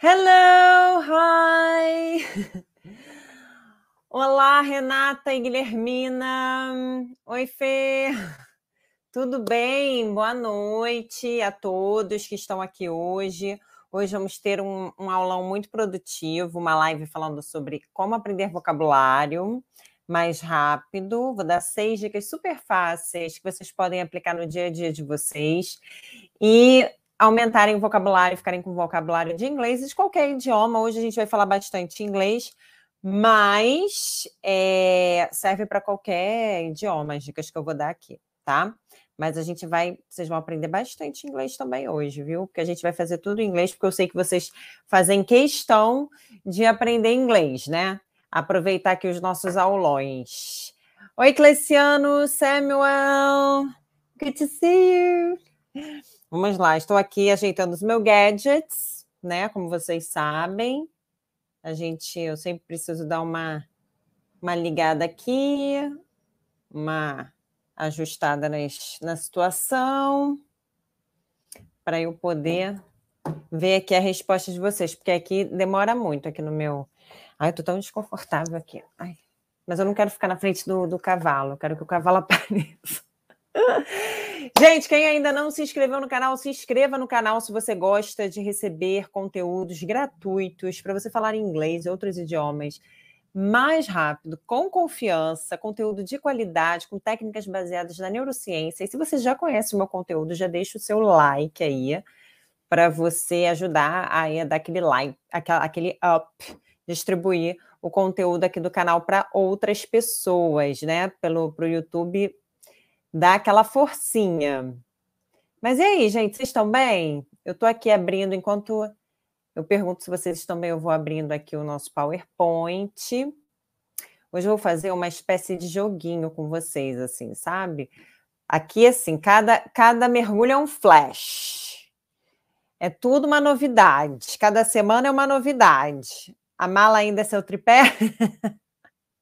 Hello, hi! Olá, Renata e Guilhermina. Oi, Fê. Tudo bem? Boa noite a todos que estão aqui hoje. Hoje vamos ter um, um aulão muito produtivo, uma live falando sobre como aprender vocabulário mais rápido. Vou dar seis dicas super fáceis que vocês podem aplicar no dia a dia de vocês e aumentarem o vocabulário, ficarem com vocabulário de inglês e de qualquer idioma. Hoje a gente vai falar bastante inglês, mas é, serve para qualquer idioma, as dicas que eu vou dar aqui, tá? Mas a gente vai, vocês vão aprender bastante inglês também hoje, viu? Porque a gente vai fazer tudo em inglês, porque eu sei que vocês fazem questão de aprender inglês, né? Aproveitar aqui os nossos aulões. Oi, Cleciano, Samuel. Good to see you. Vamos lá, estou aqui ajeitando os meus gadgets, né? Como vocês sabem. A gente, eu sempre preciso dar uma, uma ligada aqui, uma ajustada nas, na situação, para eu poder ver aqui a resposta de vocês, porque aqui demora muito aqui no meu. Ai, eu tô tão desconfortável aqui. Ai. Mas eu não quero ficar na frente do, do cavalo, eu quero que o cavalo apareça. Gente, quem ainda não se inscreveu no canal, se inscreva no canal se você gosta de receber conteúdos gratuitos para você falar inglês e outros idiomas mais rápido, com confiança, conteúdo de qualidade, com técnicas baseadas na neurociência. E se você já conhece o meu conteúdo, já deixa o seu like aí para você ajudar a dar aquele like, aquele up, distribuir o conteúdo aqui do canal para outras pessoas, né? Pelo pro YouTube dar aquela forcinha. Mas e aí, gente, vocês estão bem? Eu estou aqui abrindo enquanto eu pergunto se vocês estão bem, eu vou abrindo aqui o nosso PowerPoint. Hoje eu vou fazer uma espécie de joguinho com vocês, assim, sabe? Aqui, assim, cada, cada mergulho é um flash. É tudo uma novidade. Cada semana é uma novidade. A mala ainda é seu tripé?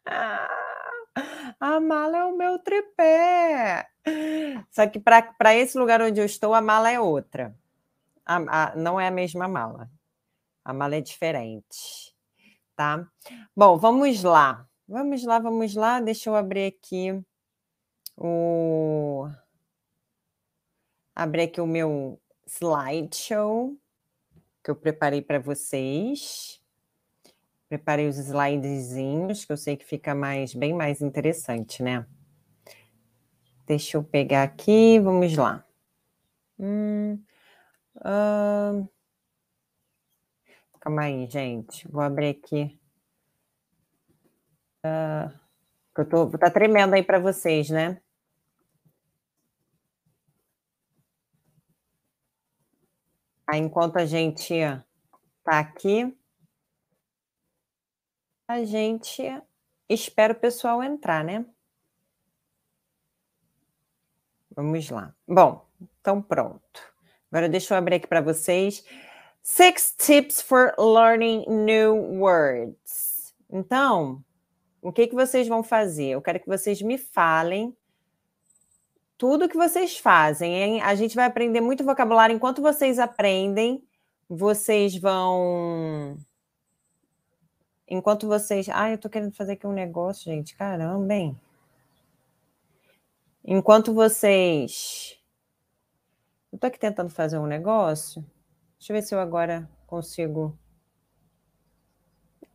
a mala é o meu tripé. Só que para esse lugar onde eu estou, a mala é outra. A, a, não é a mesma mala. A mala é diferente, tá? Bom, vamos lá. Vamos lá, vamos lá. Deixa eu abrir aqui o abrir aqui o meu slideshow que eu preparei para vocês. Preparei os slidezinhos, que eu sei que fica mais bem mais interessante, né? Deixa eu pegar aqui, vamos lá. Hum, Calma aí, gente. Vou abrir aqui. Uh, eu tô, tá tremendo aí para vocês, né? Enquanto a gente tá aqui, a gente espera o pessoal entrar, né? Vamos lá. Bom, então pronto. Agora deixa eu abrir aqui para vocês. Six tips for learning new words. Então, o que, que vocês vão fazer? Eu quero que vocês me falem tudo que vocês fazem. Hein? A gente vai aprender muito vocabulário. Enquanto vocês aprendem, vocês vão. Enquanto vocês. Ah, eu tô querendo fazer aqui um negócio, gente. Caramba, hein? Enquanto vocês. Eu tô aqui tentando fazer um negócio. Deixa eu ver se eu agora consigo.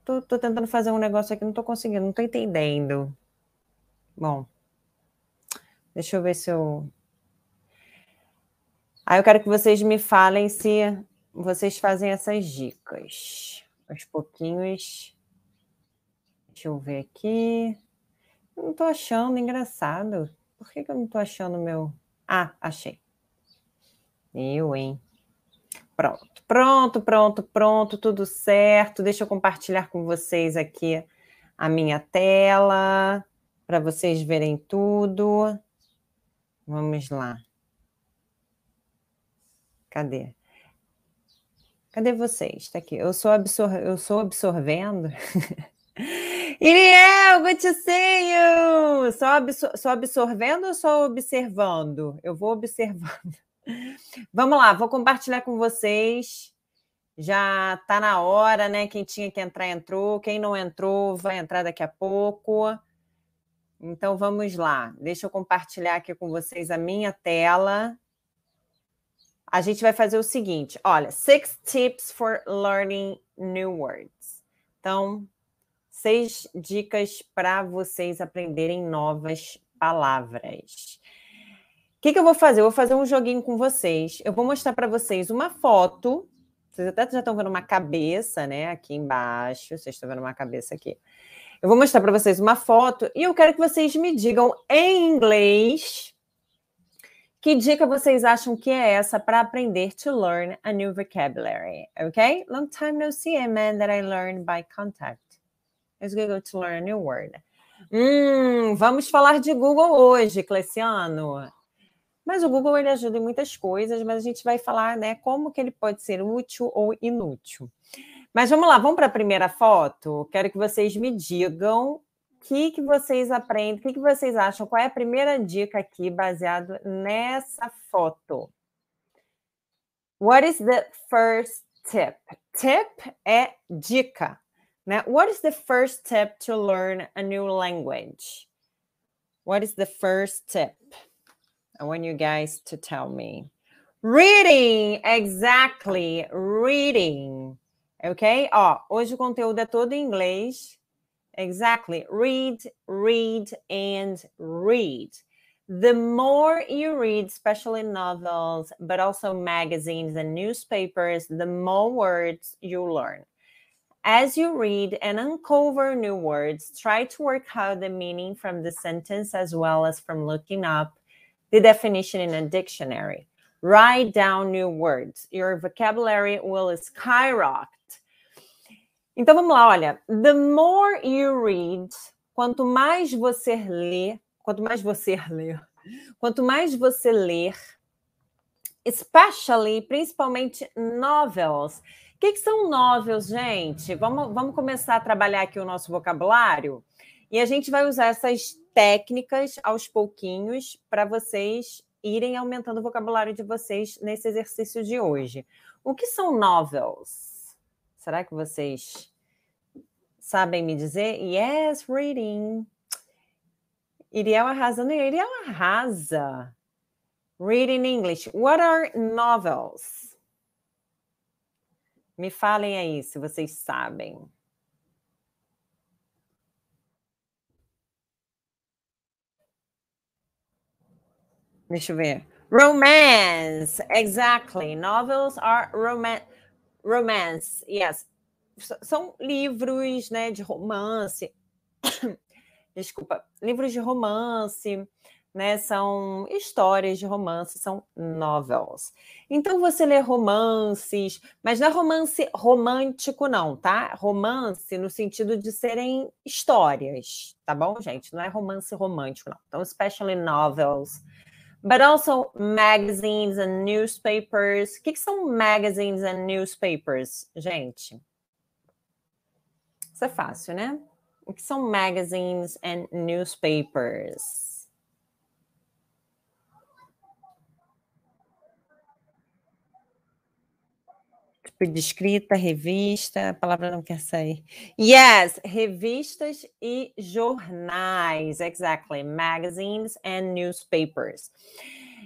Tô, tô tentando fazer um negócio aqui, não tô conseguindo, não tô entendendo. Bom, deixa eu ver se eu. Aí eu quero que vocês me falem se vocês fazem essas dicas. Aos pouquinhos. Deixa eu ver aqui. Não tô achando, engraçado. Por que, que eu não tô achando meu. Ah, achei. Eu, hein? Pronto, pronto, pronto, pronto, tudo certo. Deixa eu compartilhar com vocês aqui a minha tela para vocês verem tudo. Vamos lá. Cadê? Cadê vocês? Está aqui. Eu sou, absor... eu sou absorvendo. Iriel, see you! Só, absor... só absorvendo ou só observando? Eu vou observando. Vamos lá, vou compartilhar com vocês Já está na hora, né? Quem tinha que entrar, entrou. Quem não entrou, vai entrar daqui a pouco. Então vamos lá. Deixa eu compartilhar aqui com vocês a minha tela. A gente vai fazer o seguinte: olha, six tips for learning new words. Então, seis dicas para vocês aprenderem novas palavras. O que, que eu vou fazer? Eu vou fazer um joguinho com vocês. Eu vou mostrar para vocês uma foto vocês até já estão vendo uma cabeça, né? Aqui embaixo. Vocês estão vendo uma cabeça aqui. Eu vou mostrar para vocês uma foto e eu quero que vocês me digam em inglês que dica vocês acham que é essa para aprender to learn a new vocabulary, ok? Long time no see, a man that I learned by contact. Let's go to learn new word. Hum, vamos falar de Google hoje, Cleciano. Mas o Google ele ajuda em muitas coisas, mas a gente vai falar, né, como que ele pode ser útil ou inútil. Mas vamos lá, vamos para a primeira foto. Quero que vocês me digam o que, que vocês aprendem, o que, que vocês acham, qual é a primeira dica aqui baseado nessa foto. What is the first tip? Tip é dica, né? What is the first tip to learn a new language? What is the first tip? I want you guys to tell me. Reading, exactly, reading. Ok? Ó, hoje o conteúdo é todo em inglês. Exactly. Read, read, and read. The more you read, especially novels, but also magazines and newspapers, the more words you learn. As you read and uncover new words, try to work out the meaning from the sentence as well as from looking up the definition in a dictionary. Write down new words. Your vocabulary will skyrocket. Então vamos lá, olha. The more you read, quanto mais você lê, quanto mais você lê, quanto mais você ler, especially, principalmente novels. Que, que são novels, gente? Vamos, vamos começar a trabalhar aqui o nosso vocabulário e a gente vai usar essas técnicas aos pouquinhos para vocês irem aumentando o vocabulário de vocês nesse exercício de hoje. O que são novels? Será que vocês sabem me dizer? Yes, reading. Iriel arrasando. Iriel arrasa. Reading English. What are novels? Me falem aí se vocês sabem. Deixa eu ver. Romance, exactly. Novels are romance. Romance, yes. São livros, né, de romance. Desculpa, livros de romance, né? São histórias de romance, são novels. Então você lê romances, mas não é romance romântico, não, tá? Romance no sentido de serem histórias, tá bom, gente? Não é romance romântico, não. Então, especially novels but also magazines and newspapers. O que, que são magazines and newspapers, gente? Isso é fácil, né? O que são magazines and newspapers? Tipo de escrita, revista, a palavra não quer sair. Yes, revistas e jornais, exactly, magazines and newspapers.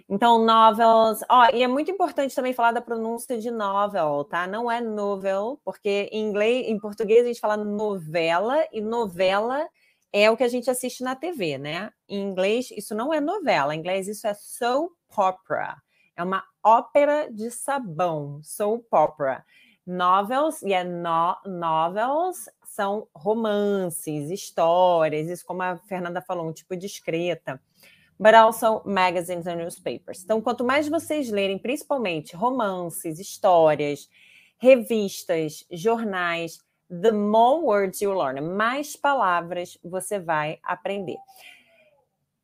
Então, novels. Ó, oh, e é muito importante também falar da pronúncia de novel, tá? Não é novel, porque em inglês, em português a gente fala novela e novela é o que a gente assiste na TV, né? Em inglês isso não é novela, em inglês isso é soap opera. É uma ópera de sabão, soap opera. Novels, e yeah, no, novels são romances, histórias, isso como a Fernanda falou, um tipo de escrita. But also magazines and newspapers. Então, quanto mais vocês lerem, principalmente romances, histórias, revistas, jornais, the more words you learn, mais palavras você vai aprender.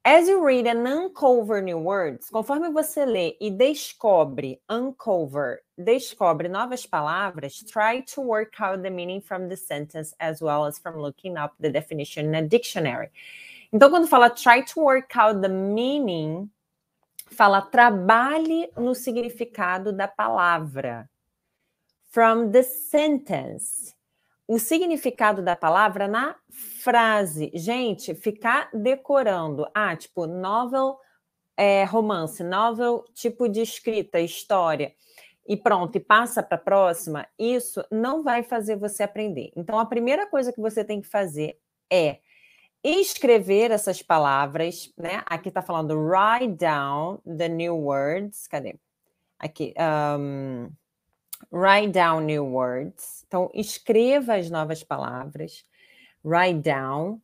As you read and uncover new words, conforme você lê e descobre, uncover, descobre novas palavras, try to work out the meaning from the sentence as well as from looking up the definition in a dictionary. Então, quando fala try to work out the meaning, fala trabalhe no significado da palavra. from the sentence. O significado da palavra na frase. Gente, ficar decorando. Ah, tipo, novel é, romance, novel tipo de escrita, história. E pronto, e passa para a próxima, isso não vai fazer você aprender. Então, a primeira coisa que você tem que fazer é escrever essas palavras, né? Aqui está falando write down the new words. Cadê? Aqui. Um, write down new words. Então, escreva as novas palavras. Write down.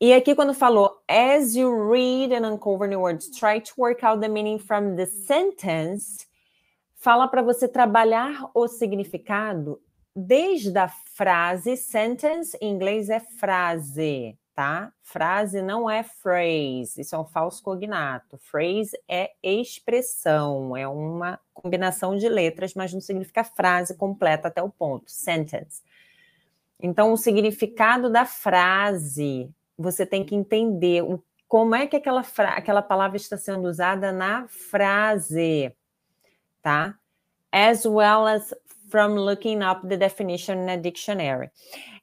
E aqui, quando falou, as you read and uncover new words, try to work out the meaning from the sentence, fala para você trabalhar o significado desde a frase, sentence em inglês é frase, tá? Frase não é phrase, isso é um falso cognato. Phrase é expressão, é uma combinação de letras, mas não significa frase completa até o ponto, sentence. Então, o significado da frase você tem que entender o, como é que aquela, aquela palavra está sendo usada na frase, tá? As well as from looking up the definition in a dictionary.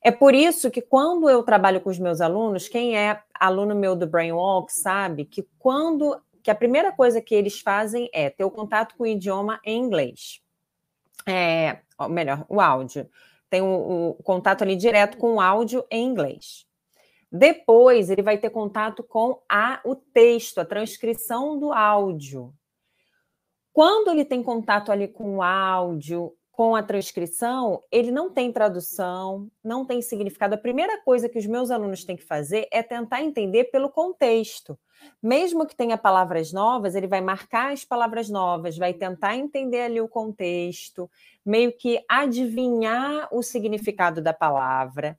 É por isso que quando eu trabalho com os meus alunos, quem é aluno meu do Brainwalk sabe que quando que a primeira coisa que eles fazem é ter o contato com o idioma em inglês. É, melhor, o áudio. Tem o, o contato ali direto com o áudio em inglês. Depois, ele vai ter contato com a, o texto, a transcrição do áudio. Quando ele tem contato ali com o áudio, com a transcrição, ele não tem tradução, não tem significado. A primeira coisa que os meus alunos têm que fazer é tentar entender pelo contexto. Mesmo que tenha palavras novas, ele vai marcar as palavras novas, vai tentar entender ali o contexto, meio que adivinhar o significado da palavra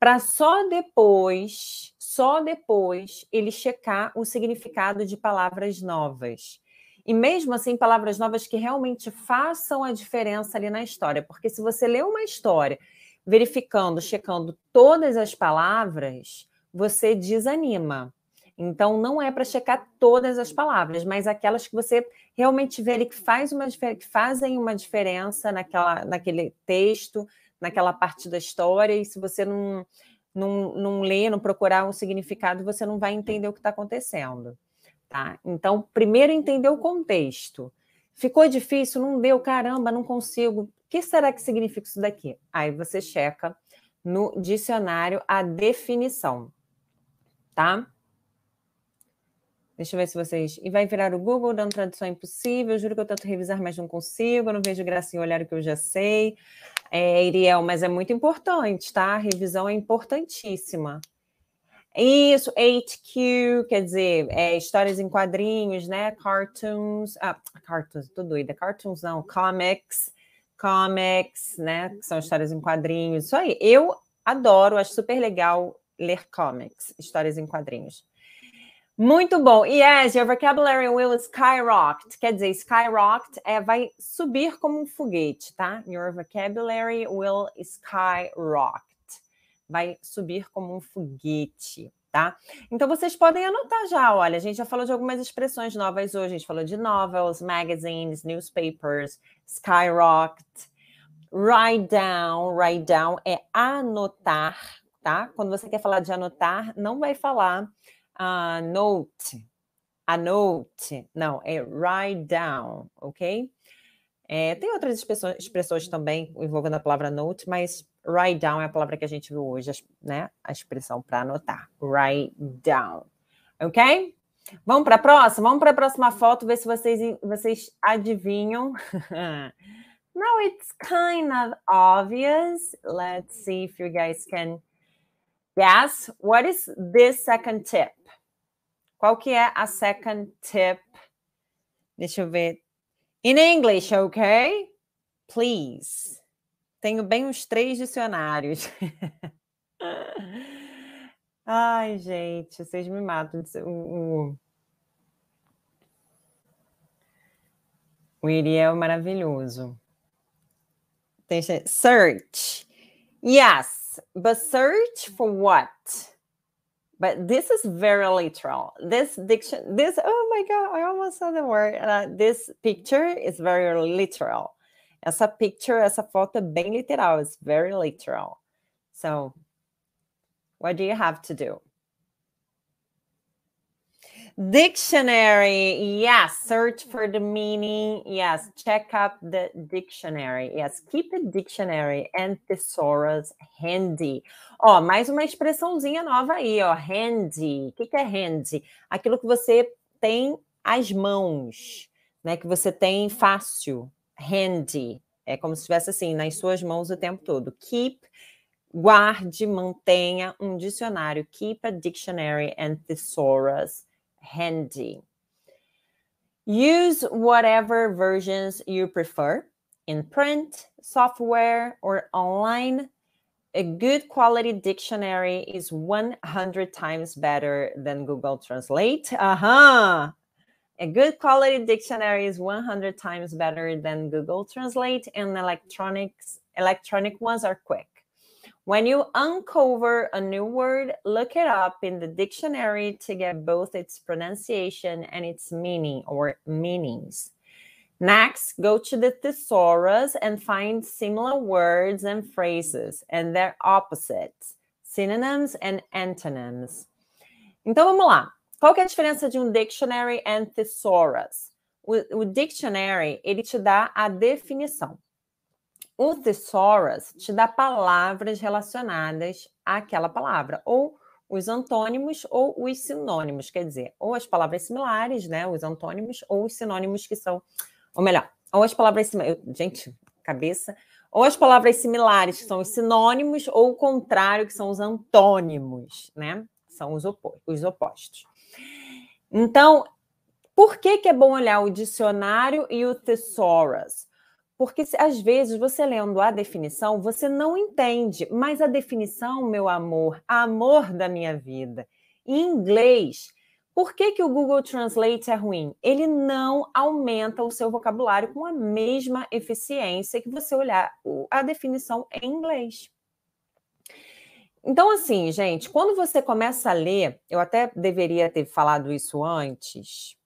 para só depois, só depois ele checar o significado de palavras novas. E mesmo assim, palavras novas que realmente façam a diferença ali na história, porque se você lê uma história verificando, checando todas as palavras, você desanima. Então, não é para checar todas as palavras, mas aquelas que você realmente vê ali que, faz uma, que fazem uma diferença naquela, naquele texto, naquela parte da história, e se você não, não, não ler, não procurar um significado, você não vai entender o que está acontecendo. Tá? Então, primeiro entender o contexto. Ficou difícil? Não deu? Caramba, não consigo. O que será que significa isso daqui? Aí você checa no dicionário a definição, tá? Deixa eu ver se vocês. E vai virar o Google dando tradução impossível. Juro que eu tento revisar, mas não consigo. Eu não vejo graça em olhar o que eu já sei. É, Iriel, mas é muito importante, tá? A revisão é importantíssima. Isso, HQ, quer dizer, é, histórias em quadrinhos, né? Cartoons, ah, cartoons, tô doida, cartoons não, comics, comics, né? Que são histórias em quadrinhos, isso aí. Eu adoro, acho super legal ler comics, histórias em quadrinhos. Muito bom. Yes, your vocabulary will skyrocket. Quer dizer, skyrocket é vai subir como um foguete, tá? Your vocabulary will skyrocket. Vai subir como um foguete, tá? Então vocês podem anotar já, olha, a gente já falou de algumas expressões novas hoje, a gente falou de novels, magazines, newspapers, skyrocket, write down, write down é anotar, tá? Quando você quer falar de anotar, não vai falar a note, a note, não, é write down, ok? É, tem outras expressões, expressões, também envolvendo a palavra note, mas write down é a palavra que a gente viu hoje, né? A expressão para anotar. Write down. Ok? Vamos para a próxima? Vamos para a próxima foto, ver se vocês, vocês adivinham. Now it's kind of obvious. Let's see if you guys can guess. What is this second tip? Qual que é a second tip? Deixa eu ver. In English, ok? Please. Tenho bem uns três dicionários. Ai, gente, vocês me matam. O, o Iriel é maravilhoso. Deixa... Search. Yes, but search for what? but this is very literal this diction this oh my god i almost said the word uh, this picture is very literal Essa picture, essa foto é bem literal. It's very literal. So, what do you have to do? Dictionary. Yes. Search for the meaning. Yes. Check up the dictionary. Yes. Keep a dictionary and thesaurus handy. Ó, mais uma expressãozinha nova aí, ó. Handy. O que, que é handy? Aquilo que você tem às mãos, né? Que você tem fácil. Handy. É como se estivesse assim, nas suas mãos o tempo todo. Keep guarde, mantenha um dicionário. Keep a dictionary and thesaurus handy. Use whatever versions you prefer in print, software, or online. A good quality dictionary is 100 times better than Google Translate. Uh-huh. A good quality dictionary is 100 times better than Google Translate, and electronics electronic ones are quick. When you uncover a new word, look it up in the dictionary to get both its pronunciation and its meaning or meanings. Next, go to the thesaurus and find similar words and phrases and their opposites, synonyms and antonyms. Então vamos lá. Qual é a diferença de um dictionary and thesaurus? O, o dictionary, ele te dá a definição. O thesaurus te dá palavras relacionadas àquela palavra, ou os antônimos ou os sinônimos, quer dizer, ou as palavras similares, né, os antônimos, ou os sinônimos que são, ou melhor, ou as palavras similares, gente, cabeça, ou as palavras similares, que são os sinônimos, ou o contrário, que são os antônimos, né, são os, opo os opostos. Então, por que, que é bom olhar o dicionário e o thesaurus? Porque às vezes você lendo a definição, você não entende, mas a definição, meu amor, amor da minha vida, em inglês, por que, que o Google Translate é ruim? Ele não aumenta o seu vocabulário com a mesma eficiência que você olhar a definição em inglês. Então, assim, gente, quando você começa a ler, eu até deveria ter falado isso antes,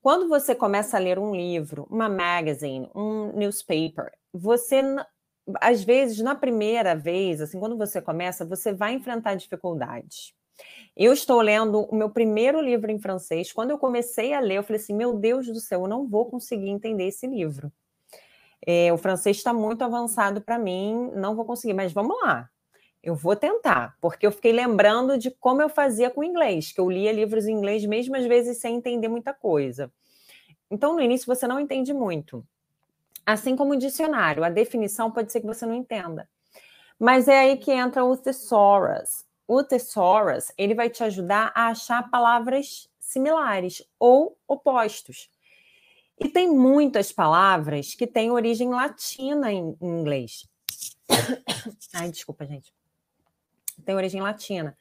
quando você começa a ler um livro, uma magazine, um newspaper, você às vezes na primeira vez, assim, quando você começa, você vai enfrentar dificuldades. Eu estou lendo o meu primeiro livro em francês. Quando eu comecei a ler, eu falei assim: meu Deus do céu, eu não vou conseguir entender esse livro. É, o francês está muito avançado para mim, não vou conseguir, mas vamos lá. Eu vou tentar, porque eu fiquei lembrando de como eu fazia com o inglês, que eu lia livros em inglês mesmo às vezes sem entender muita coisa. Então, no início, você não entende muito. Assim como o dicionário, a definição pode ser que você não entenda. Mas é aí que entra o thesaurus. O thesaurus, ele vai te ajudar a achar palavras similares ou opostos. E tem muitas palavras que têm origem latina em inglês. Ai, desculpa, gente. Tem origem latina.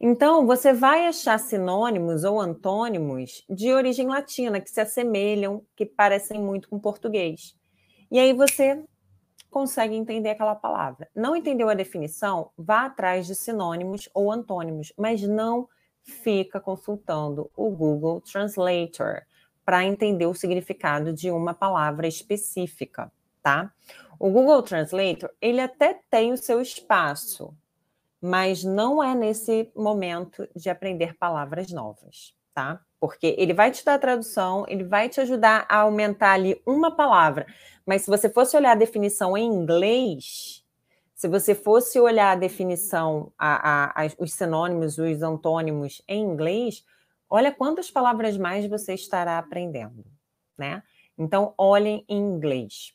Então, você vai achar sinônimos ou antônimos de origem latina que se assemelham, que parecem muito com português. E aí você consegue entender aquela palavra. Não entendeu a definição? Vá atrás de sinônimos ou antônimos, mas não fica consultando o Google Translator para entender o significado de uma palavra específica, tá? O Google Translator, ele até tem o seu espaço, mas não é nesse momento de aprender palavras novas, tá? Porque ele vai te dar a tradução, ele vai te ajudar a aumentar ali uma palavra, mas se você fosse olhar a definição em inglês, se você fosse olhar a definição, a, a, a, os sinônimos, os antônimos em inglês, olha quantas palavras mais você estará aprendendo, né? Então, olhem em inglês.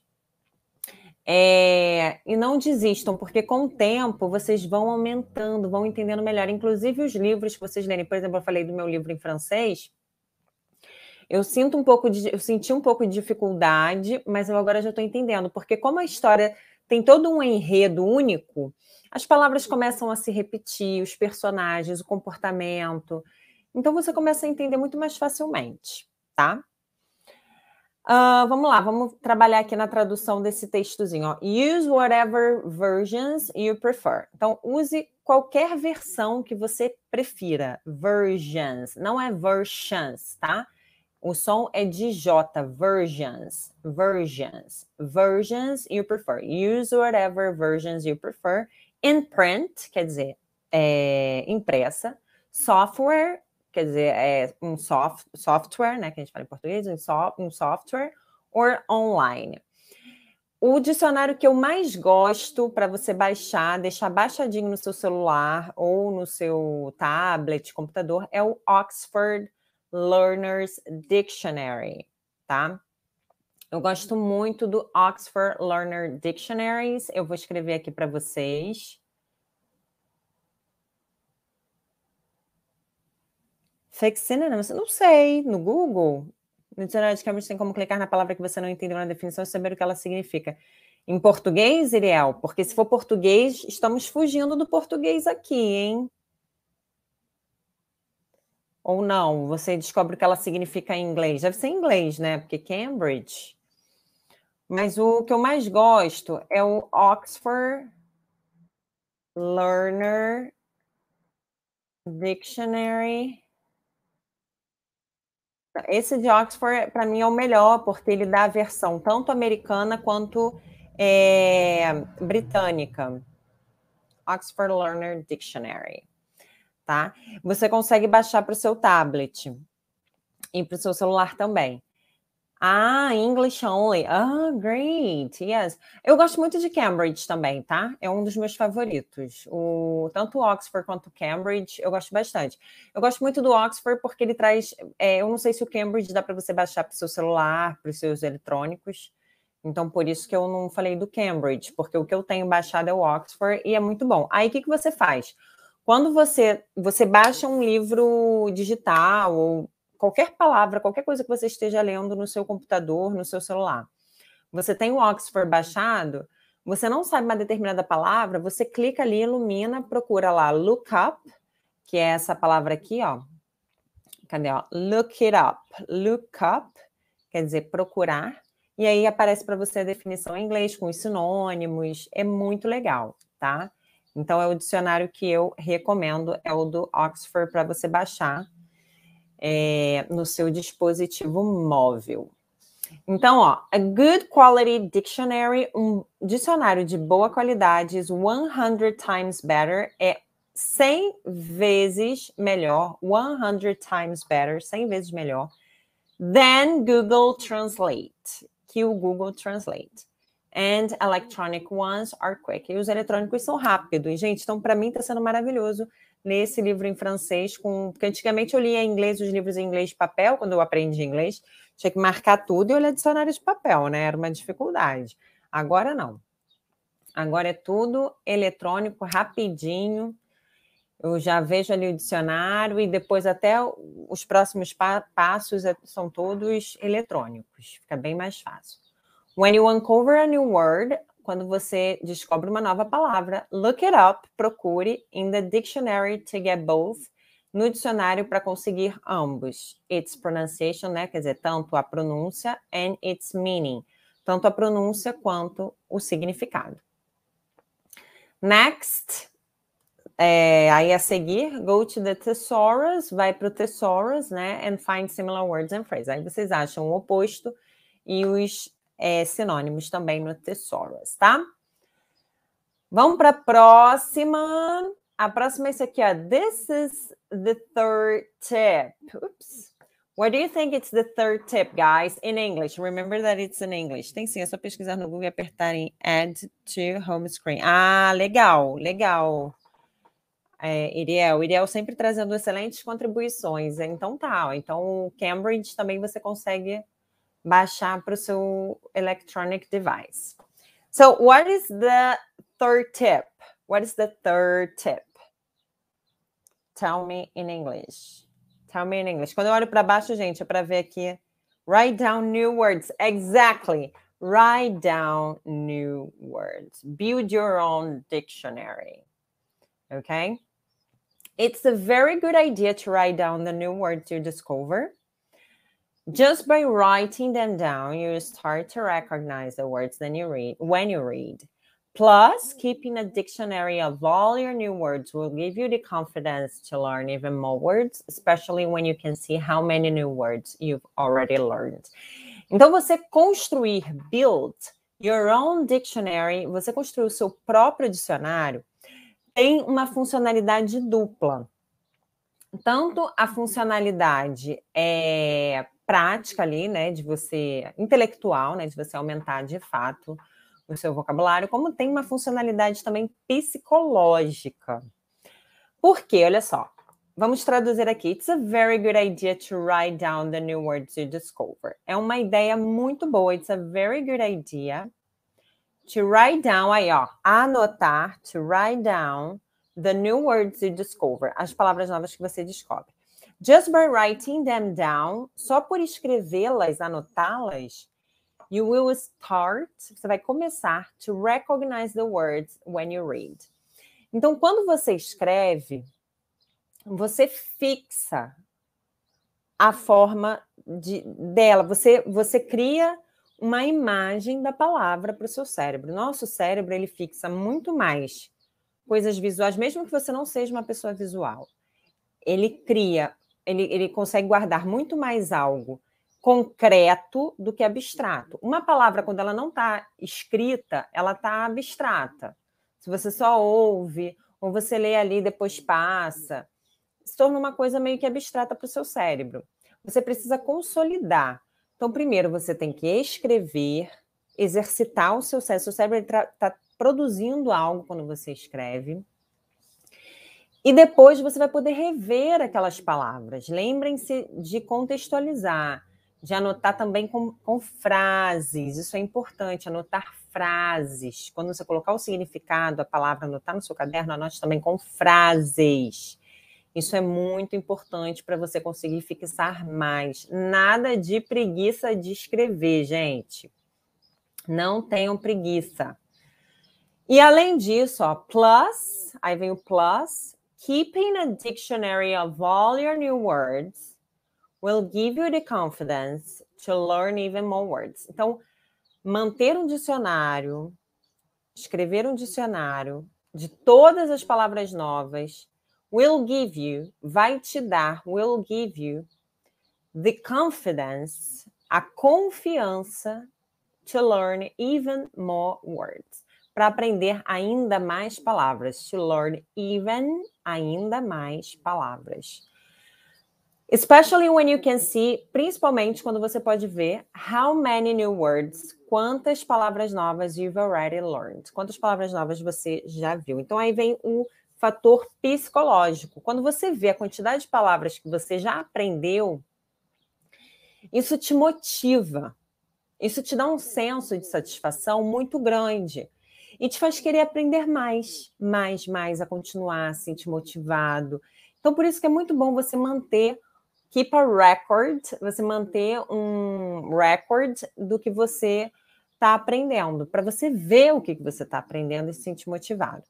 É, e não desistam, porque com o tempo vocês vão aumentando, vão entendendo melhor. Inclusive os livros que vocês lerem, por exemplo, eu falei do meu livro em francês. Eu sinto um pouco de, eu senti um pouco de dificuldade, mas eu agora já estou entendendo, porque como a história tem todo um enredo único, as palavras começam a se repetir, os personagens, o comportamento. Então você começa a entender muito mais facilmente, tá? Uh, vamos lá, vamos trabalhar aqui na tradução desse textozinho. Ó. Use whatever versions you prefer. Então, use qualquer versão que você prefira. Versions, não é versions, tá? O som é de J, versions, versions, versions you prefer. Use whatever versions you prefer. In print, quer dizer, é, impressa. Software, quer dizer, é um soft, software, né, que a gente fala em português, um, so, um software, or online. O dicionário que eu mais gosto para você baixar, deixar baixadinho no seu celular ou no seu tablet, computador, é o Oxford Learners Dictionary, tá? Eu gosto muito do Oxford Learner Dictionaries. Eu vou escrever aqui para vocês. Fake synonyms? Não sei. No Google? No dicionário de Cambridge tem como clicar na palavra que você não entendeu na definição e saber o que ela significa. Em português, Iriel? Porque se for português, estamos fugindo do português aqui, hein? Ou não? Você descobre o que ela significa em inglês. Deve ser em inglês, né? Porque Cambridge. Mas o que eu mais gosto é o Oxford Learner Dictionary esse de Oxford, para mim, é o melhor, porque ele dá a versão tanto americana quanto é, britânica. Oxford Learner Dictionary. Tá? Você consegue baixar para o seu tablet e para o seu celular também. Ah, English only. Ah, great. Yes. Eu gosto muito de Cambridge também, tá? É um dos meus favoritos. O, tanto Oxford quanto Cambridge, eu gosto bastante. Eu gosto muito do Oxford porque ele traz. É, eu não sei se o Cambridge dá para você baixar para o seu celular, para os seus eletrônicos. Então, por isso que eu não falei do Cambridge, porque o que eu tenho baixado é o Oxford e é muito bom. Aí, o que, que você faz? Quando você, você baixa um livro digital ou qualquer palavra, qualquer coisa que você esteja lendo no seu computador, no seu celular. Você tem o Oxford baixado, você não sabe uma determinada palavra, você clica ali, ilumina, procura lá look up, que é essa palavra aqui, ó. Cadê, ó? Look it up. Look up quer dizer procurar. E aí aparece para você a definição em inglês com os sinônimos. É muito legal, tá? Então é o dicionário que eu recomendo, é o do Oxford para você baixar é, no seu dispositivo móvel. Então, ó, a good quality dictionary, um dicionário de boa qualidade, is 100 times better, é 100 vezes melhor, 100 times better, 100 vezes melhor, than Google Translate, que o Google Translate. And electronic ones are quick. E os eletrônicos são rápidos, gente. Então, para mim, está sendo maravilhoso nesse livro em francês, com porque antigamente eu lia em inglês os livros em inglês de papel, quando eu aprendi inglês, tinha que marcar tudo e olhar dicionário de papel, né? Era uma dificuldade. Agora não. Agora é tudo eletrônico, rapidinho. Eu já vejo ali o dicionário e depois até os próximos pa passos é, são todos eletrônicos. Fica bem mais fácil. When you uncover a new word, quando você descobre uma nova palavra, look it up, procure in the dictionary to get both, no dicionário para conseguir ambos. Its pronunciation, né, quer dizer, tanto a pronúncia and its meaning, tanto a pronúncia quanto o significado. Next, é, aí a seguir, go to the thesaurus, vai para o thesaurus, né, and find similar words and phrases. Aí vocês acham o oposto e os é, sinônimos também no Thesaurus, tá? Vamos para a próxima. A próxima é isso aqui, ó. This is the third tip. Oops. What do you think it's the third tip, guys? In English. Remember that it's in English. Tem sim, é só pesquisar no Google e apertar em Add to Home Screen. Ah, legal, legal. É, Iriel, Iriel sempre trazendo excelentes contribuições. Então tá, então Cambridge também você consegue baixar para o seu electronic device. So, what is the third tip? What is the third tip? Tell me in English. Tell me in English. Quando eu olho para baixo, gente, é para ver aqui. Write down new words. Exactly. Write down new words. Build your own dictionary. Okay? It's a very good idea to write down the new words you discover just by writing them down you start to recognize the words that you read when you read Plus, keeping a dictionary of all your new words will give you the confidence to learn even more words, especially when you can see how many new words you've already learned. Então, você construir, build your own dictionary, você construir o seu próprio dicionário, tem uma funcionalidade dupla. Tanto a funcionalidade é, prática ali, né, de você, intelectual, né, de você aumentar de fato o seu vocabulário, como tem uma funcionalidade também psicológica. Por quê? Olha só, vamos traduzir aqui. It's a very good idea to write down the new words you discover. É uma ideia muito boa. It's a very good idea to write down, aí ó, anotar, to write down the new words you discover, as palavras novas que você descobre. Just by writing them down, só por escrevê-las, anotá-las, you will start, você vai começar to recognize the words when you read. Então, quando você escreve, você fixa a forma de, dela, você, você cria uma imagem da palavra para o seu cérebro. Nosso cérebro ele fixa muito mais coisas visuais, mesmo que você não seja uma pessoa visual. Ele cria, ele, ele consegue guardar muito mais algo concreto do que abstrato. Uma palavra, quando ela não está escrita, ela está abstrata. Se você só ouve, ou você lê ali e depois passa, se torna uma coisa meio que abstrata para o seu cérebro. Você precisa consolidar. Então, primeiro você tem que escrever, exercitar o seu cérebro. O seu cérebro está produzindo algo quando você escreve. E depois você vai poder rever aquelas palavras. Lembrem-se de contextualizar de anotar também com, com, frases. Isso é importante, anotar frases. Quando você colocar o significado, a palavra anotar no seu caderno, anote também com frases. Isso é muito importante para você conseguir fixar mais. Nada de preguiça de escrever, gente. Não tenham preguiça. E além disso, ó, plus, aí vem o plus, keeping a dictionary of all your new words will give you the confidence to learn even more words. Então, manter um dicionário, escrever um dicionário de todas as palavras novas will give you, vai te dar, will give you the confidence, a confiança to learn even more words. Para aprender ainda mais palavras. To learn even ainda mais palavras. Especially when you can see, principalmente quando você pode ver how many new words, quantas palavras novas you've already learned, quantas palavras novas você já viu. Então aí vem o fator psicológico. Quando você vê a quantidade de palavras que você já aprendeu, isso te motiva. Isso te dá um senso de satisfação muito grande e te faz querer aprender mais, mais, mais, a continuar, se sentir motivado. Então, por isso que é muito bom você manter keep a record, você manter um record do que você está aprendendo, para você ver o que, que você está aprendendo e se sentir motivado.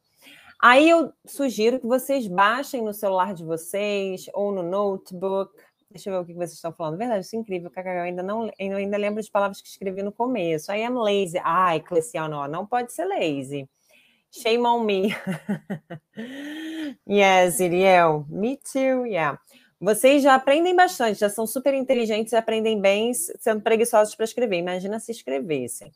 Aí eu sugiro que vocês baixem no celular de vocês ou no notebook. Deixa eu ver o que vocês estão falando. Verdade, isso é incrível. Eu ainda não eu ainda lembro de palavras que escrevi no começo. I am lazy. Ai, Cleciano, não pode ser lazy. Shame on me. yes, Iriel. Me too, yeah. Vocês já aprendem bastante, já são super inteligentes e aprendem bem sendo preguiçosos para escrever. Imagina se escrevessem.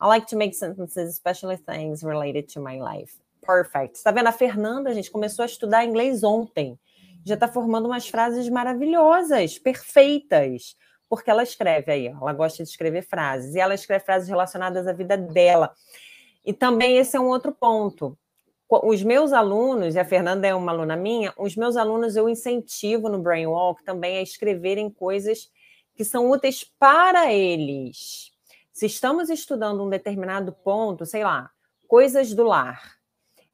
I like to make sentences, especially things related to my life. Perfect. Está vendo? A Fernanda, a gente começou a estudar inglês ontem. Já está formando umas frases maravilhosas, perfeitas. Porque ela escreve aí, ela gosta de escrever frases. E ela escreve frases relacionadas à vida dela. E também esse é um outro ponto os meus alunos, e a Fernanda é uma aluna minha, os meus alunos eu incentivo no Brain Walk também a escreverem coisas que são úteis para eles. Se estamos estudando um determinado ponto, sei lá, coisas do lar,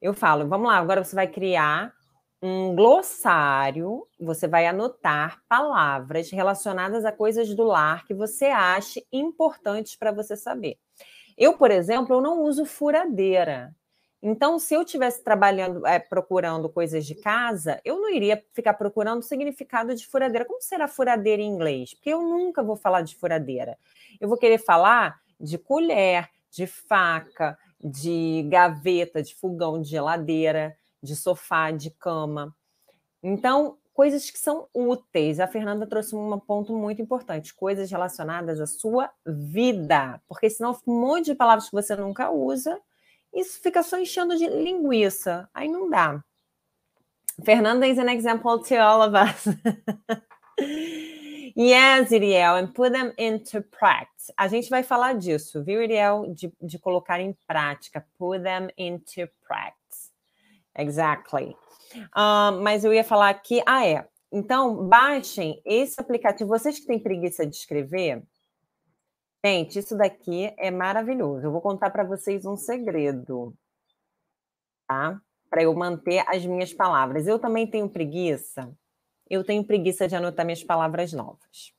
eu falo, vamos lá, agora você vai criar um glossário, você vai anotar palavras relacionadas a coisas do lar que você ache importantes para você saber. Eu, por exemplo, eu não uso furadeira. Então, se eu estivesse trabalhando, é, procurando coisas de casa, eu não iria ficar procurando o significado de furadeira. Como será furadeira em inglês? Porque eu nunca vou falar de furadeira. Eu vou querer falar de colher, de faca, de gaveta, de fogão, de geladeira, de sofá, de cama. Então, coisas que são úteis. A Fernanda trouxe um ponto muito importante: coisas relacionadas à sua vida. Porque senão um monte de palavras que você nunca usa, isso fica só enchendo de linguiça. Aí não dá. Fernanda is an example to all of us. yes, Iriel, and put them into practice. A gente vai falar disso, viu, Iriel? De, de colocar em prática. Put them into practice. Exactly. Uh, mas eu ia falar aqui. Ah, é. Então, baixem esse aplicativo. Vocês que têm preguiça de escrever, gente, isso daqui é maravilhoso. Eu vou contar para vocês um segredo, tá? Para eu manter as minhas palavras. Eu também tenho preguiça. Eu tenho preguiça de anotar minhas palavras novas,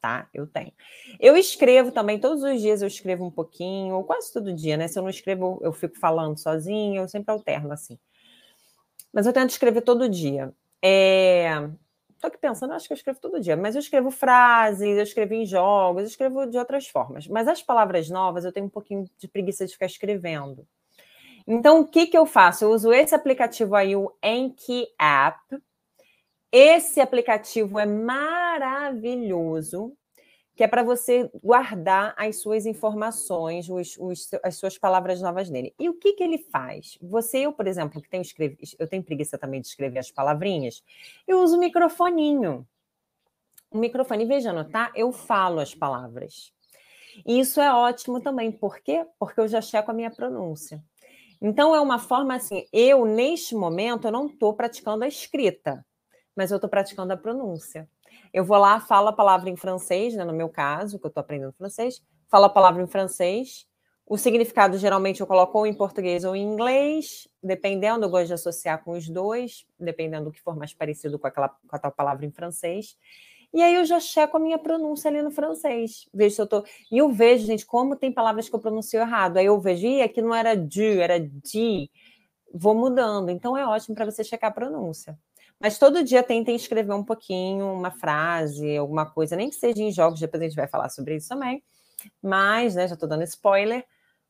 tá? Eu tenho. Eu escrevo também, todos os dias eu escrevo um pouquinho, ou quase todo dia, né? Se eu não escrevo, eu fico falando sozinha, eu sempre alterno assim mas eu tento escrever todo dia. É... Tô aqui pensando, acho que eu escrevo todo dia, mas eu escrevo frases, eu escrevo em jogos, eu escrevo de outras formas. Mas as palavras novas eu tenho um pouquinho de preguiça de ficar escrevendo. Então, o que, que eu faço? Eu uso esse aplicativo aí, o Enki App. Esse aplicativo é maravilhoso que é para você guardar as suas informações, os, os, as suas palavras novas nele. E o que, que ele faz? Você, eu, por exemplo, que tenho escrever, eu tenho preguiça também de escrever as palavrinhas, eu uso o microfoninho. O microfone, de anotar, eu falo as palavras. E isso é ótimo também. Por quê? Porque eu já checo a minha pronúncia. Então, é uma forma assim, eu, neste momento, eu não estou praticando a escrita, mas eu estou praticando a pronúncia. Eu vou lá, falo a palavra em francês, né, no meu caso, que eu estou aprendendo francês, falo a palavra em francês. O significado geralmente eu coloco ou em português ou em inglês, dependendo, eu gosto de associar com os dois, dependendo do que for mais parecido com, aquela, com a tal palavra em francês. E aí eu já checo a minha pronúncia ali no francês. Vejo se eu tô. E eu vejo, gente, como tem palavras que eu pronuncio errado. Aí eu vejo, e aqui não era du, era di. Vou mudando. Então é ótimo para você checar a pronúncia. Mas todo dia tentem escrever um pouquinho, uma frase, alguma coisa, nem que seja em jogos, depois a gente vai falar sobre isso também. Mas, né, já estou dando spoiler,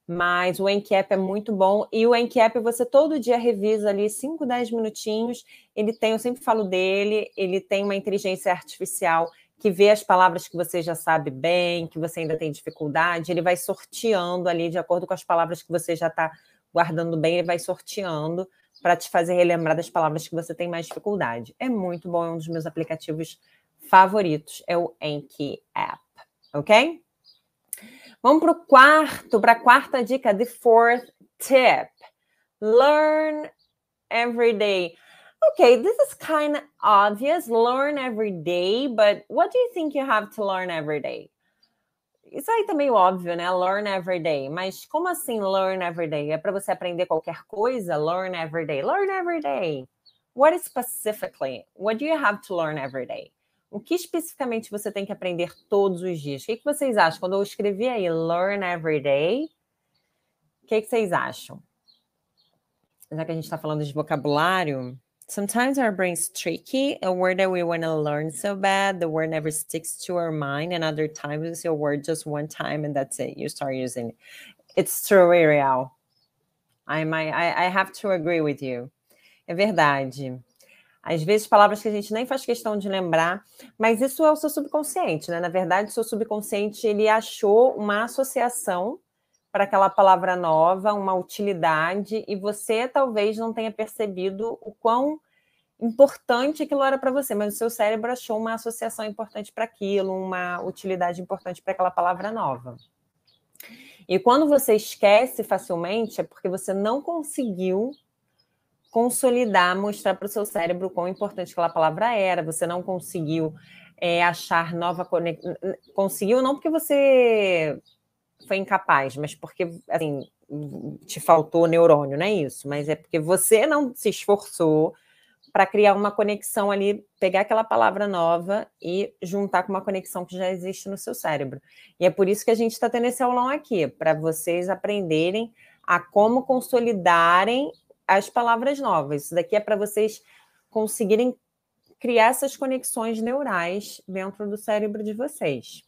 mas o Encap é muito bom. E o Encap você todo dia revisa ali 5, 10 minutinhos. Ele tem, eu sempre falo dele, ele tem uma inteligência artificial que vê as palavras que você já sabe bem, que você ainda tem dificuldade, ele vai sorteando ali de acordo com as palavras que você já está guardando bem, ele vai sorteando para te fazer relembrar das palavras que você tem mais dificuldade. É muito bom, é um dos meus aplicativos favoritos, é o Enki App, ok? Vamos para o quarto, para a quarta dica, the fourth tip. Learn every day. Okay, this is kind of obvious. Learn every day, but what do you think you have to learn every day? Isso aí tá meio óbvio, né? Learn every day. Mas como assim learn every day? É para você aprender qualquer coisa? Learn every day. Learn every day. What specifically? What do you have to learn every day? O que especificamente você tem que aprender todos os dias? O que, que vocês acham? Quando eu escrevi aí learn every day, o que, que vocês acham? Já que a gente está falando de vocabulário, sometimes our brain's tricky. A word that we want to learn so bad, the word never sticks to our mind. And other times you see a word just one time and that's it. You start using it. It's true, Ariel. I, I, I have to agree with you. É verdade. Às vezes, palavras que a gente nem faz questão de lembrar, mas isso é o seu subconsciente, né? Na verdade, o seu subconsciente ele achou uma associação para aquela palavra nova, uma utilidade, e você talvez não tenha percebido o quão importante aquilo era para você, mas o seu cérebro achou uma associação importante para aquilo, uma utilidade importante para aquela palavra nova. E quando você esquece facilmente, é porque você não conseguiu consolidar, mostrar para o seu cérebro quão importante aquela palavra era, você não conseguiu é, achar nova conexão. Conseguiu não porque você foi incapaz, mas porque assim, te faltou neurônio, não é isso? Mas é porque você não se esforçou para criar uma conexão ali, pegar aquela palavra nova e juntar com uma conexão que já existe no seu cérebro. E é por isso que a gente está tendo esse aulão aqui, para vocês aprenderem a como consolidarem as palavras novas. Isso daqui é para vocês conseguirem criar essas conexões neurais dentro do cérebro de vocês.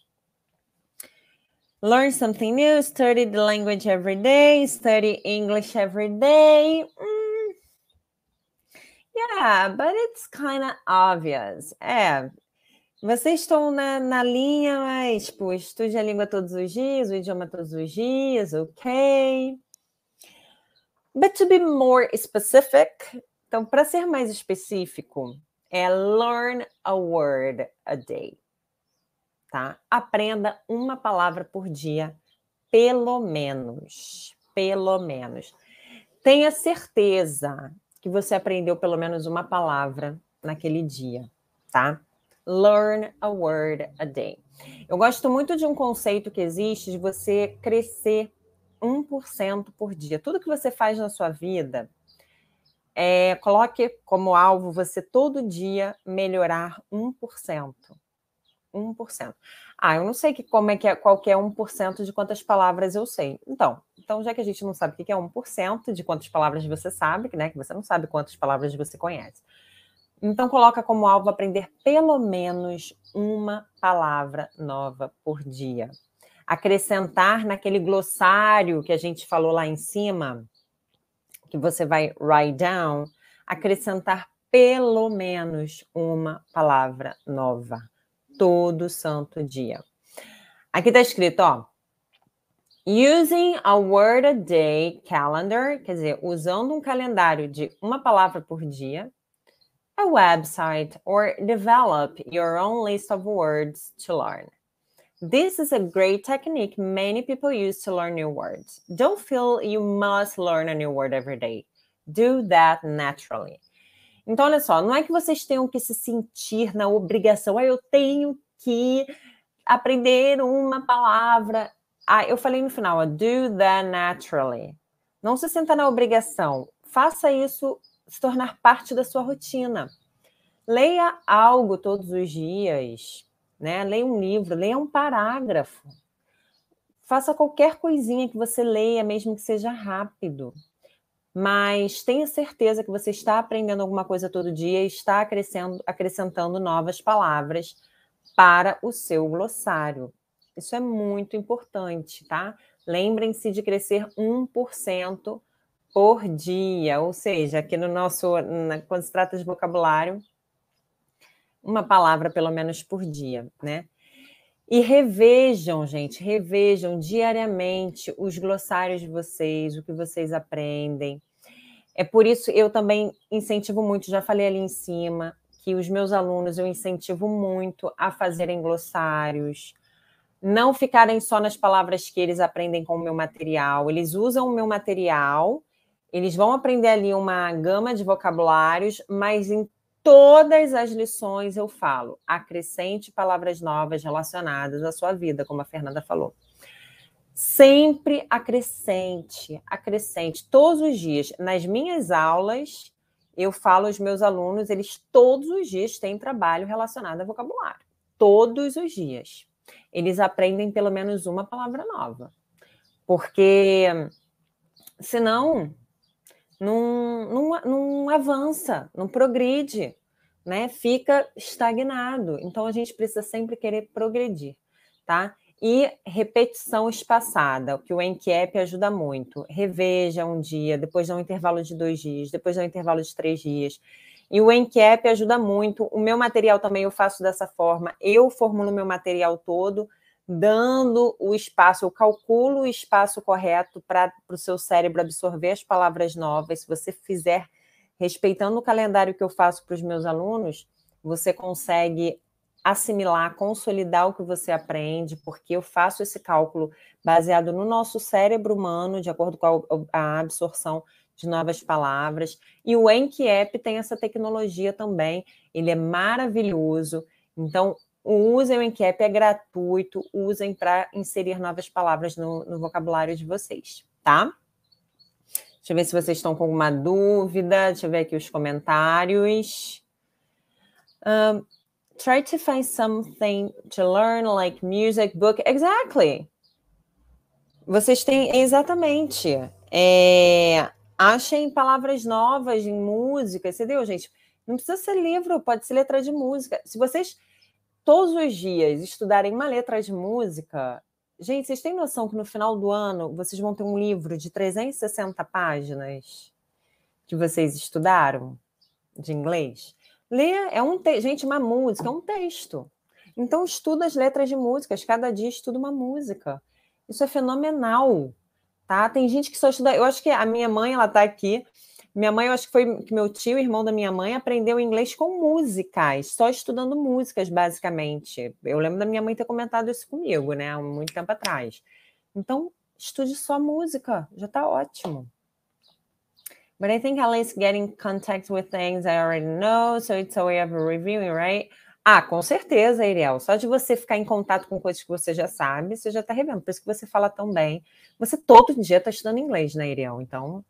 Learn something new, study the language every day, study English every day. Mm, yeah, but it's kind of obvious. É, vocês estão na, na linha, mas, tipo, estude a língua todos os dias, o idioma todos os dias, ok. But to be more specific, então, para ser mais específico, é learn a word a day tá? Aprenda uma palavra por dia, pelo menos. Pelo menos. Tenha certeza que você aprendeu pelo menos uma palavra naquele dia, tá? Learn a word a day. Eu gosto muito de um conceito que existe de você crescer 1% por dia. Tudo que você faz na sua vida, é, coloque como alvo você todo dia melhorar 1%. 1%. Ah, eu não sei que, como é que é, qual que é 1% de quantas palavras eu sei. Então, então, já que a gente não sabe o que é 1% de quantas palavras você sabe, né? Que você não sabe quantas palavras você conhece. Então, coloca como alvo aprender pelo menos uma palavra nova por dia. Acrescentar naquele glossário que a gente falou lá em cima, que você vai write down, acrescentar pelo menos uma palavra nova todo santo dia. Aqui está escrito, ó. Using a word a day calendar, quer dizer, usando um calendário de uma palavra por dia, a website, or develop your own list of words to learn. This is a great technique many people use to learn new words. Don't feel you must learn a new word every day. Do that naturally. Então, olha só, não é que vocês tenham que se sentir na obrigação, ah, eu tenho que aprender uma palavra. Ah, eu falei no final, do that naturally. Não se sinta na obrigação. Faça isso se tornar parte da sua rotina. Leia algo todos os dias, né? Leia um livro, leia um parágrafo. Faça qualquer coisinha que você leia, mesmo que seja rápido mas tenha certeza que você está aprendendo alguma coisa todo dia e está acrescentando, novas palavras para o seu glossário. Isso é muito importante, tá? Lembrem-se de crescer 1% por dia, ou seja, aqui no nosso, quando se trata de vocabulário, uma palavra pelo menos por dia, né? E revejam, gente, revejam diariamente os glossários de vocês, o que vocês aprendem. É por isso eu também incentivo muito, já falei ali em cima, que os meus alunos eu incentivo muito a fazerem glossários, não ficarem só nas palavras que eles aprendem com o meu material. Eles usam o meu material, eles vão aprender ali uma gama de vocabulários, mas em todas as lições eu falo, acrescente palavras novas relacionadas à sua vida, como a Fernanda falou. Sempre acrescente, acrescente todos os dias. Nas minhas aulas, eu falo aos meus alunos, eles todos os dias têm trabalho relacionado a vocabulário. Todos os dias. Eles aprendem pelo menos uma palavra nova. Porque senão não, não, avança, não progride, né? Fica estagnado. Então a gente precisa sempre querer progredir, tá? E repetição espaçada, que o NCAP ajuda muito. Reveja um dia, depois dá um intervalo de dois dias, depois dá um intervalo de três dias. E o NCAP ajuda muito. O meu material também eu faço dessa forma. Eu formulo meu material todo, dando o espaço, eu calculo o espaço correto para o seu cérebro absorver as palavras novas. Se você fizer respeitando o calendário que eu faço para os meus alunos, você consegue assimilar, consolidar o que você aprende, porque eu faço esse cálculo baseado no nosso cérebro humano, de acordo com a, absorção de novas palavras. E o Enkiep tem essa tecnologia também, ele é maravilhoso. Então, usem o Enkiep, é gratuito, usem para inserir novas palavras no, no vocabulário de vocês, tá? Deixa eu ver se vocês estão com alguma dúvida. Deixa eu ver aqui os comentários. Um, try to find something to learn, like music, book. Exactly. Vocês têm exatamente. É, achem palavras novas em música, entendeu, gente? Não precisa ser livro, pode ser letra de música. Se vocês todos os dias estudarem uma letra de música, Gente, vocês têm noção que no final do ano vocês vão ter um livro de 360 páginas que vocês estudaram de inglês? Ler é um texto. Gente, uma música é um texto. Então, estuda as letras de músicas. Cada dia estuda uma música. Isso é fenomenal. Tá? Tem gente que só estuda. Eu acho que a minha mãe, ela está aqui. Minha mãe, eu acho que foi que meu tio, irmão da minha mãe, aprendeu inglês com músicas, só estudando músicas, basicamente. Eu lembro da minha mãe ter comentado isso comigo, né, há muito tempo atrás. Então, estude só música, já está ótimo. But I think at least getting contact with things I already know, so it's a way of reviewing, right? Ah, com certeza, Ariel. Só de você ficar em contato com coisas que você já sabe, você já está revendo. Por isso que você fala tão bem. Você todo dia está estudando inglês, né, Ariel? Então,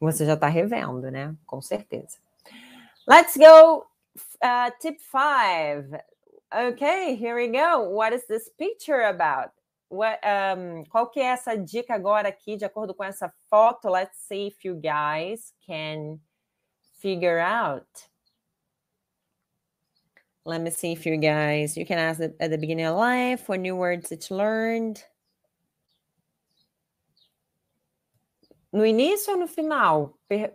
você já está revendo, né? Com certeza. Let's go. Uh, tip five. Okay, here we go. What is this picture about? Um, qual que é essa dica agora aqui, de acordo com essa foto? Let's see if you guys can figure out. Let me see if you guys, you can ask at the beginning of life, what new words you learned. No início ou no final? Per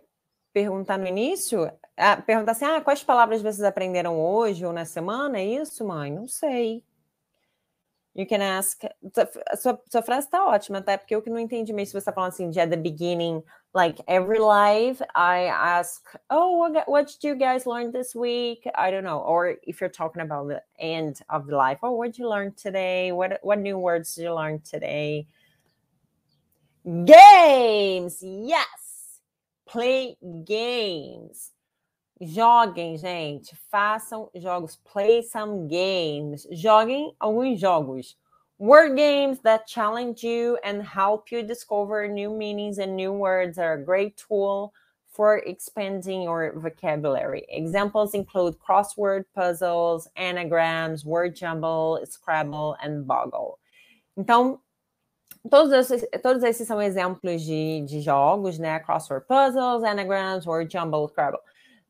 perguntar no início? Ah, perguntar assim: ah, quais palavras vocês aprenderam hoje ou na semana? É isso, mãe? Não sei. You can ask. A sua, sua frase está ótima, tá? Porque eu que não entendi mesmo se você está falando assim de at the beginning, like every live, I ask, oh, what, what did you guys learn this week? I don't know. Or if you're talking about the end of the life, oh, what did you learn today? What what new words did you learn today? Games! Yes! Play games. Joguem, gente. Façam jogos. Play some games. Joguem alguns jogos. Word games that challenge you and help you discover new meanings and new words are a great tool for expanding your vocabulary. Examples include crossword puzzles, anagrams, word jumble, Scrabble, and Boggle. Então, Todos esses, todos esses são exemplos de, de jogos, né? Crossword puzzles, anagrams, word jumble, Scrabble.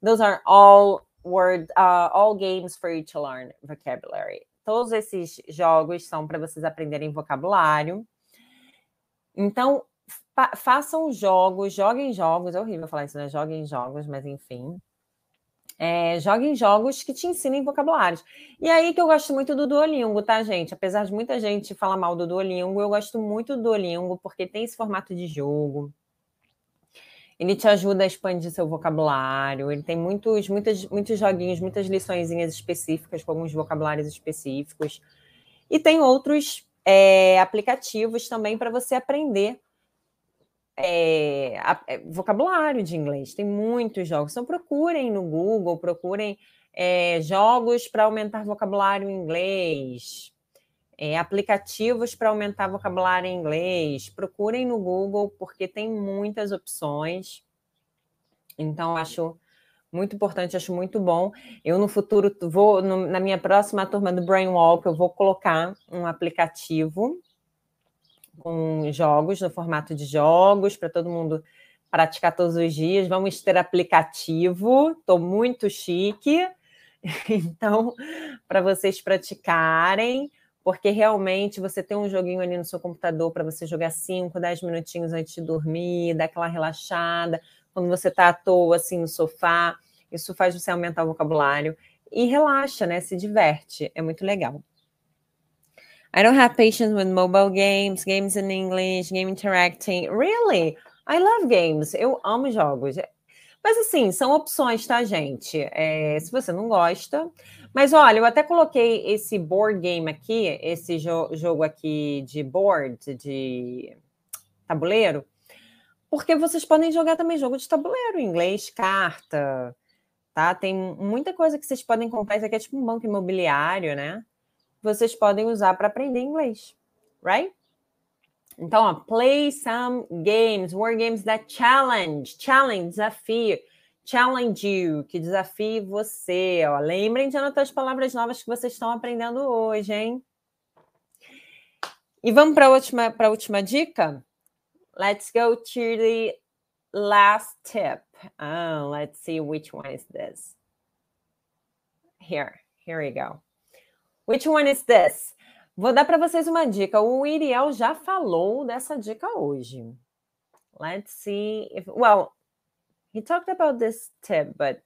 Those are all word, uh, all games for you to learn vocabulary. Todos esses jogos são para vocês aprenderem vocabulário. Então, fa façam jogos, joguem jogos. É horrível falar isso, né? Joguem jogos, mas enfim. É, joguem jogos que te ensinem vocabulários. E aí que eu gosto muito do Duolingo, tá, gente? Apesar de muita gente falar mal do Duolingo, eu gosto muito do Duolingo porque tem esse formato de jogo. Ele te ajuda a expandir seu vocabulário. Ele tem muitos, muitos, muitos joguinhos, muitas liçõezinhas específicas, com alguns vocabulários específicos. E tem outros é, aplicativos também para você aprender é, a, é, vocabulário de inglês. Tem muitos jogos. Então procurem no Google, procurem é, jogos para aumentar vocabulário em inglês, é, aplicativos para aumentar vocabulário em inglês. Procurem no Google, porque tem muitas opções. Então, acho muito importante, acho muito bom. Eu, no futuro, vou, no, na minha próxima turma do Brain Walk, eu vou colocar um aplicativo com jogos, no formato de jogos, para todo mundo praticar todos os dias. Vamos ter aplicativo, estou muito chique. Então, para vocês praticarem, porque realmente você tem um joguinho ali no seu computador para você jogar 5, 10 minutinhos antes de dormir, dar aquela relaxada, quando você está à toa assim no sofá, isso faz você aumentar o vocabulário e relaxa, né? Se diverte, é muito legal. I don't have patience with mobile games, games in English, game interacting. Really? I love games. Eu amo jogos. Mas assim, são opções, tá, gente? É, se você não gosta. Mas olha, eu até coloquei esse board game aqui, esse jo jogo aqui de board, de tabuleiro, porque vocês podem jogar também jogo de tabuleiro, inglês, carta, tá? Tem muita coisa que vocês podem comprar. Isso aqui é tipo um banco imobiliário, né? vocês podem usar para aprender inglês, right? Então, ó, play some games, word games that challenge, challenge, desafio, challenge you, que desafie você, ó. Lembrem de anotar as palavras novas que vocês estão aprendendo hoje, hein? E vamos para a última, última dica? Let's go to the last tip. Oh, let's see which one is this. Here, here we go. Which one is this? Vou dar para vocês uma dica. O Iriel já falou dessa dica hoje. Let's see if well, he talked about this tip, but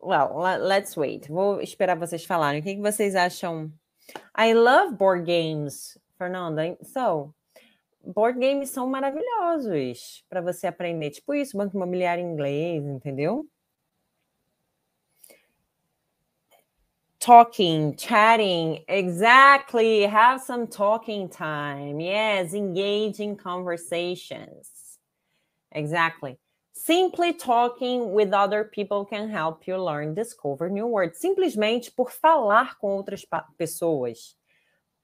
well, let's wait. Vou esperar vocês falarem. O que, que vocês acham? I love board games, Fernanda. So, board games são maravilhosos para você aprender. Tipo isso, banco imobiliário inglês, entendeu? Talking, chatting. Exactly. Have some talking time. Yes, engaging conversations. Exactly. Simply talking with other people can help you learn, discover new words. Simplesmente por falar com outras pessoas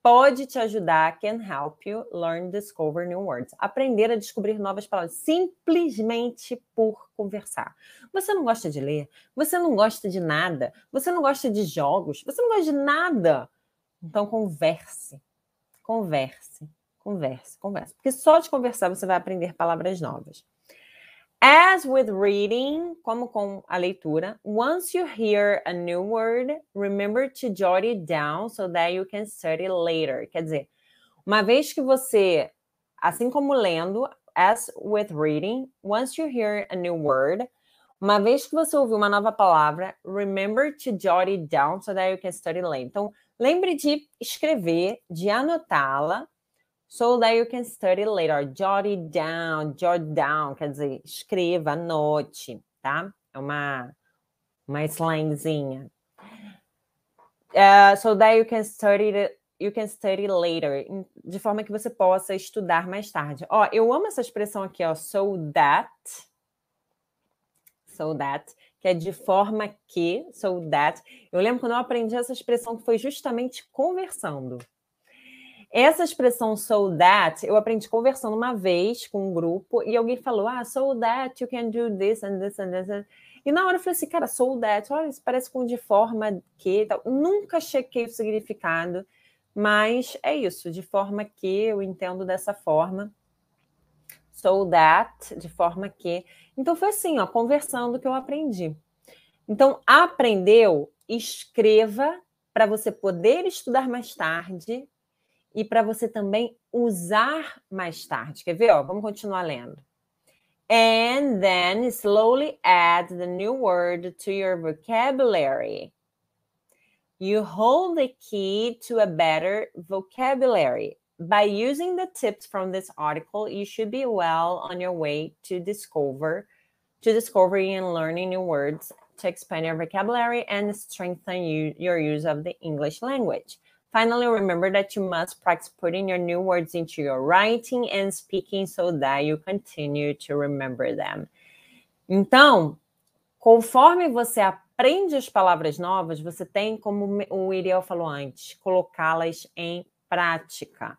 pode te ajudar, can help you learn, discover new words. Aprender a descobrir novas palavras simplesmente por conversar. Você não gosta de ler, você não gosta de nada, você não gosta de jogos, você não gosta de nada. Então converse. Converse, converse, converse. Porque só de conversar você vai aprender palavras novas. As with reading, como com a leitura, once you hear a new word, remember to jot it down so that you can study later. Quer dizer, uma vez que você, assim como lendo, as with reading, once you hear a new word, uma vez que você ouviu uma nova palavra, remember to jot it down so that you can study later. Então, lembre de escrever, de anotá-la So that you can study later. Jot it down, jot down, quer dizer, escreva, anote, tá? É uma, uma slangzinha. Uh, so that you can study you can study later, de forma que você possa estudar mais tarde. Ó, eu amo essa expressão aqui, ó, so that, so that, que é de forma que, so that. Eu lembro quando eu aprendi essa expressão que foi justamente conversando. Essa expressão so that, eu aprendi conversando uma vez com um grupo e alguém falou: Ah, so that you can do this and this and this. E na hora eu falei assim, cara, so that, olha, isso parece com de forma que. Tal. Nunca chequei o significado, mas é isso, de forma que eu entendo dessa forma. So that, de forma que. Então foi assim, ó, conversando que eu aprendi. Então, aprendeu, escreva para você poder estudar mais tarde e para você também usar mais tarde. Quer ver? Ó, vamos continuar lendo. And then slowly add the new word to your vocabulary. You hold the key to a better vocabulary. By using the tips from this article, you should be well on your way to discover to discovering and learning new words to expand your vocabulary and strengthen you, your use of the English language. Finally, remember that you must practice putting your new words into your writing and speaking so that you continue to remember them. Então, conforme você aprende as palavras novas, você tem, como o Iriel falou antes, colocá-las em prática.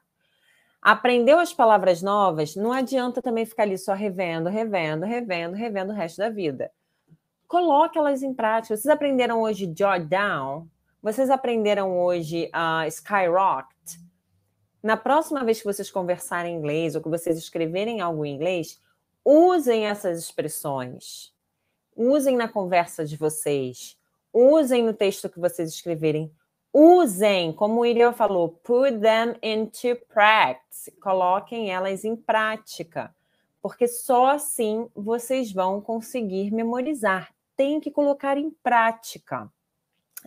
Aprendeu as palavras novas, não adianta também ficar ali só revendo, revendo, revendo, revendo o resto da vida. Coloque elas em prática. Vocês aprenderam hoje jot down? Vocês aprenderam hoje a uh, skyrocket? Na próxima vez que vocês conversarem em inglês ou que vocês escreverem algo em inglês, usem essas expressões. Usem na conversa de vocês. Usem no texto que vocês escreverem. Usem, como o Iriel falou, put them into practice. Coloquem elas em prática. Porque só assim vocês vão conseguir memorizar. Tem que colocar em prática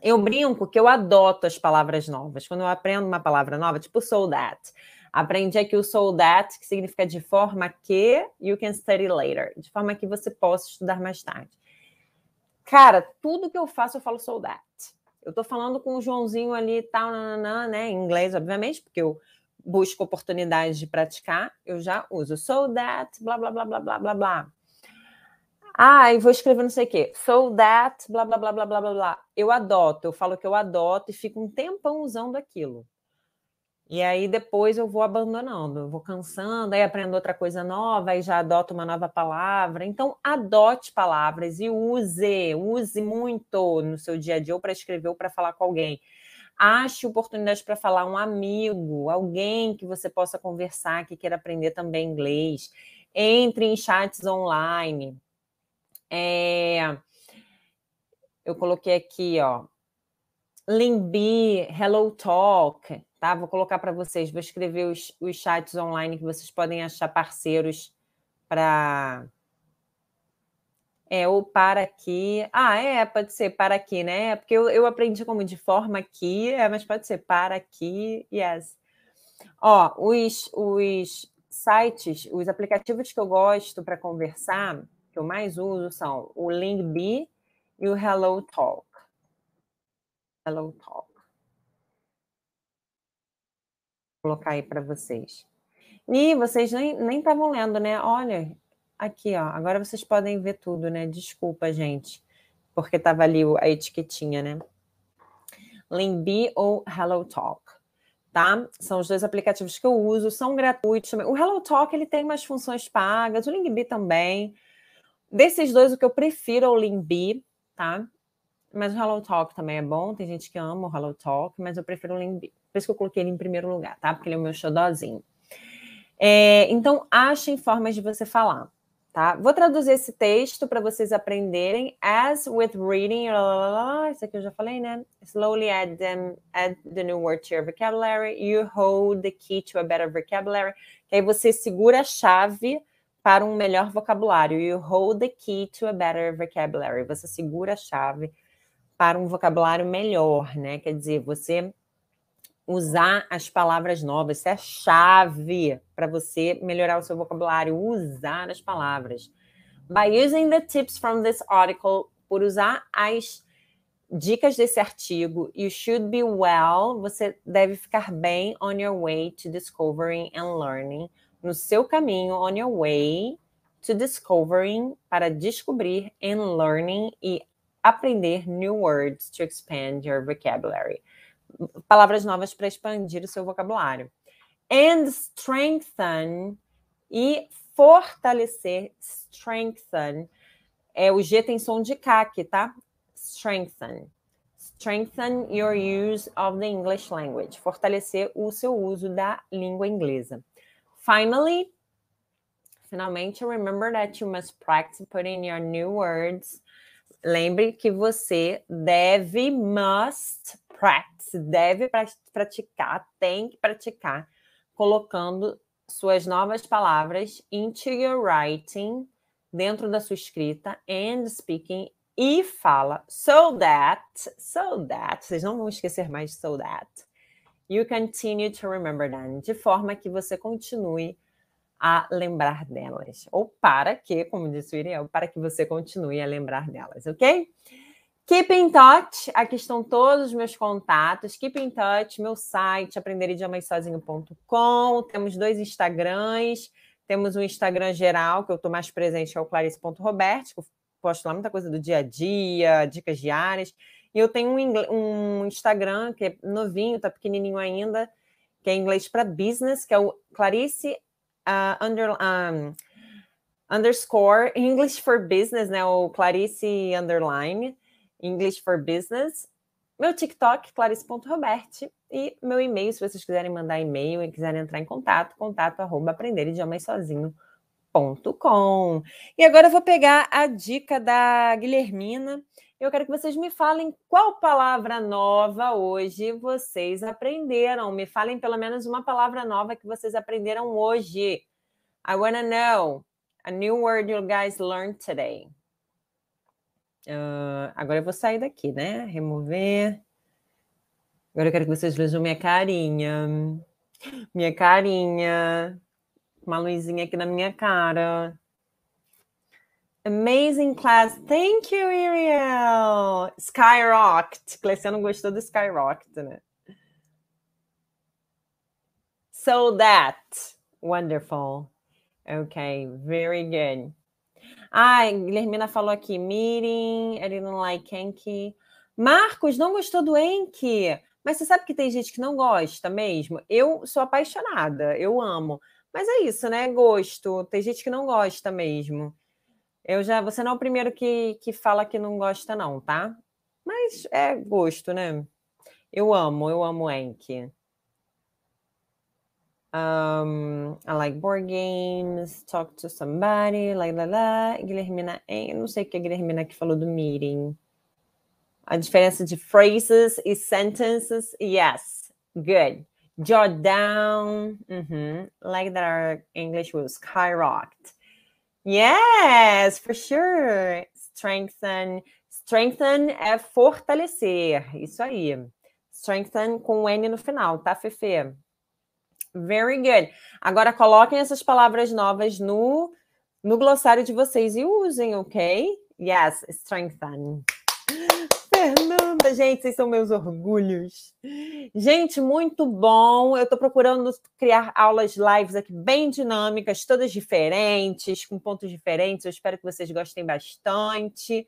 eu brinco que eu adoto as palavras novas. Quando eu aprendo uma palavra nova, tipo soul that. Aprendi aqui o soul that, que significa de forma que you can study later, de forma que você possa estudar mais tarde. Cara, tudo que eu faço eu falo soul that. Eu tô falando com o Joãozinho ali e tal, nananã, né, em inglês, obviamente, porque eu busco oportunidades de praticar, eu já uso so that, blá, blá, blá, blá, blá, blá, blá. Ah, e vou escrever não sei o quê. So that, blá, blá, blá, blá, blá, blá, blá. Eu adoto, eu falo que eu adoto e fico um tempão usando aquilo. E aí depois eu vou abandonando, eu vou cansando, aí aprendo outra coisa nova, aí já adoto uma nova palavra. Então, adote palavras e use, use muito no seu dia a dia, ou para escrever, ou para falar com alguém. Ache oportunidades para falar um amigo, alguém que você possa conversar, que queira aprender também inglês. Entre em chats online é, eu coloquei aqui, ó. Limbi, Hello Talk, tá? Vou colocar para vocês, vou escrever os, os chats online que vocês podem achar parceiros para. É, ou para aqui. Ah, é, pode ser para aqui, né? Porque eu, eu aprendi como de forma aqui, é, mas pode ser para aqui, yes. Ó, os, os sites, os aplicativos que eu gosto para conversar, que eu mais uso, são o Linkbee e o Hello Talk. Hello Talk. Vou colocar aí para vocês. E vocês nem estavam lendo, né? Olha, aqui, ó. Agora vocês podem ver tudo, né? Desculpa, gente, porque estava ali a etiquetinha, né? Linkbee ou Hello Talk, tá? São os dois aplicativos que eu uso, são gratuitos. O Hello Talk ele tem umas funções pagas, o Linkbee também. Desses dois, o que eu prefiro é o Linkbee, tá? Mas o Hello Talk também é bom. Tem gente que ama o Hello Talk, mas eu prefiro o Linkbee. Por isso que eu coloquei ele em primeiro lugar, tá? Porque ele é o meu xodózinho. É, então, achem formas de você falar, tá? Vou traduzir esse texto para vocês aprenderem. As with reading, isso aqui eu já falei, né? Slowly add them, add the new word to your vocabulary. You hold the key to a better vocabulary. Que aí você segura a chave para um melhor vocabulário. You hold the key to a better vocabulary. Você segura a chave para um vocabulário melhor, né? Quer dizer, você usar as palavras novas, isso é a chave para você melhorar o seu vocabulário, usar as palavras. By using the tips from this article, por usar as dicas desse artigo, you should be well, você deve ficar bem on your way to discovering and learning, no seu caminho, on your way to discovering, para descobrir and learning e aprender new words to expand your vocabulary. Palavras novas para expandir o seu vocabulário. And strengthen e fortalecer. Strengthen. É, o G tem som de K aqui, tá? Strengthen. Strengthen your use of the English language. Fortalecer o seu uso da língua inglesa. Finally, finalmente, remember that you must practice putting your new words. Lembre que você deve, must practice, deve praticar, tem que praticar, colocando suas novas palavras into your writing, dentro da sua escrita, and speaking, e fala, so that, so that, vocês não vão esquecer mais so that, you continue to remember them, de forma que você continue a lembrar delas. Ou para que, como disse o Iriel, para que você continue a lembrar delas, ok? Keep in touch, aqui estão todos os meus contatos. Keep in touch, meu site, aprenderidiomaissozinho.com. Temos dois Instagrams. Temos um Instagram geral, que eu estou mais presente, que é o clarice.roberto, que eu posto lá muita coisa do dia a dia, dicas diárias. E eu tenho um, um Instagram que é novinho, tá pequenininho ainda, que é inglês para business, que é o Clarice uh, under, um, underscore English for Business, né? O Clarice underline English for Business. Meu TikTok, clarice.roberti. E meu e-mail, se vocês quiserem mandar e-mail e quiserem entrar em contato, contato arroba aprender idiomas sozinho.com. E agora eu vou pegar a dica da Guilhermina. Eu quero que vocês me falem qual palavra nova hoje vocês aprenderam. Me falem pelo menos uma palavra nova que vocês aprenderam hoje. I want to know a new word you guys learned today. Uh, agora eu vou sair daqui, né? Remover. Agora eu quero que vocês vejam minha carinha. Minha carinha. Uma luzinha aqui na minha cara. Amazing class. Thank you, Iriel. Skyrocket. Cleciano gostou do Skyrocket, né? So that. Wonderful. Ok, very good. Ah, Guilhermina falou aqui, meeting, ele não like Enki. Marcos, não gostou do Enki? Mas você sabe que tem gente que não gosta mesmo? Eu sou apaixonada, eu amo. Mas é isso, né? Gosto. Tem gente que não gosta mesmo. Eu já, você não é o primeiro que, que fala que não gosta, não, tá? Mas é gosto, né? Eu amo, eu amo Enki. Um, I like board games, talk to somebody, lá, lá, lá. Guilhermina, eu não sei o que a Guilhermina que falou do meeting. A diferença de phrases e sentences. Yes, good. Jot down. Mm-hmm. Like that our English will skyrocket. Yes, for sure. Strengthen. Strengthen é fortalecer. Isso aí. Strengthen com o N no final, tá, Fefe? Very good. Agora coloquem essas palavras novas no, no glossário de vocês e usem, ok? Yes, strengthen. Fernanda, gente, vocês são meus orgulhos. Gente, muito bom. Eu estou procurando criar aulas lives aqui bem dinâmicas, todas diferentes, com pontos diferentes. Eu espero que vocês gostem bastante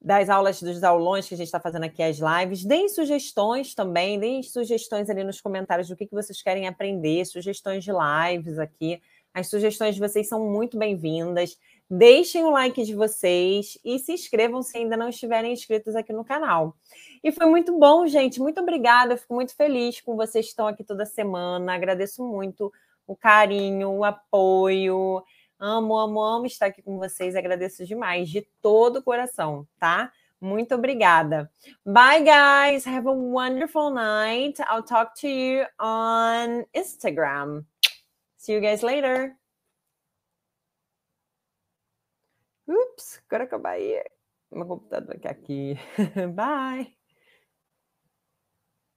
das aulas dos aulões que a gente está fazendo aqui as lives. Deem sugestões também, deem sugestões ali nos comentários do que, que vocês querem aprender, sugestões de lives aqui. As sugestões de vocês são muito bem-vindas. Deixem o like de vocês e se inscrevam se ainda não estiverem inscritos aqui no canal. E foi muito bom, gente. Muito obrigada. Eu fico muito feliz com vocês que estão aqui toda semana. Agradeço muito o carinho, o apoio. Amo, amo, amo estar aqui com vocês. Agradeço demais, de todo o coração, tá? Muito obrigada. Bye, guys. Have a wonderful night. I'll talk to you on Instagram. See you guys later. Ups, agora acabar aí. Meu computador aqui. Bye.